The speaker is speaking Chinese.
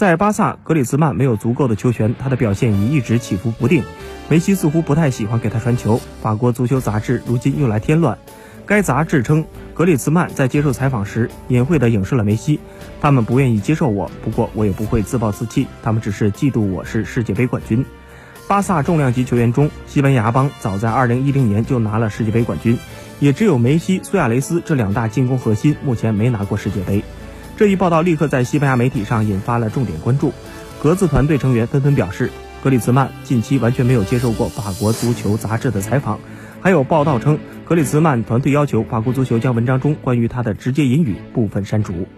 在巴萨，格里兹曼没有足够的球权，他的表现也一直起伏不定。梅西似乎不太喜欢给他传球。法国足球杂志如今又来添乱。该杂志称，格里兹曼在接受采访时隐晦地影射了梅西。他们不愿意接受我，不过我也不会自暴自弃。他们只是嫉妒我是世界杯冠军。巴萨重量级球员中，西班牙帮早在2010年就拿了世界杯冠军，也只有梅西、苏亚雷斯这两大进攻核心目前没拿过世界杯。这一报道立刻在西班牙媒体上引发了重点关注，格子团队成员纷纷表示，格里兹曼近期完全没有接受过法国足球杂志的采访。还有报道称，格里兹曼团队要求法国足球将文章中关于他的直接引语部分删除。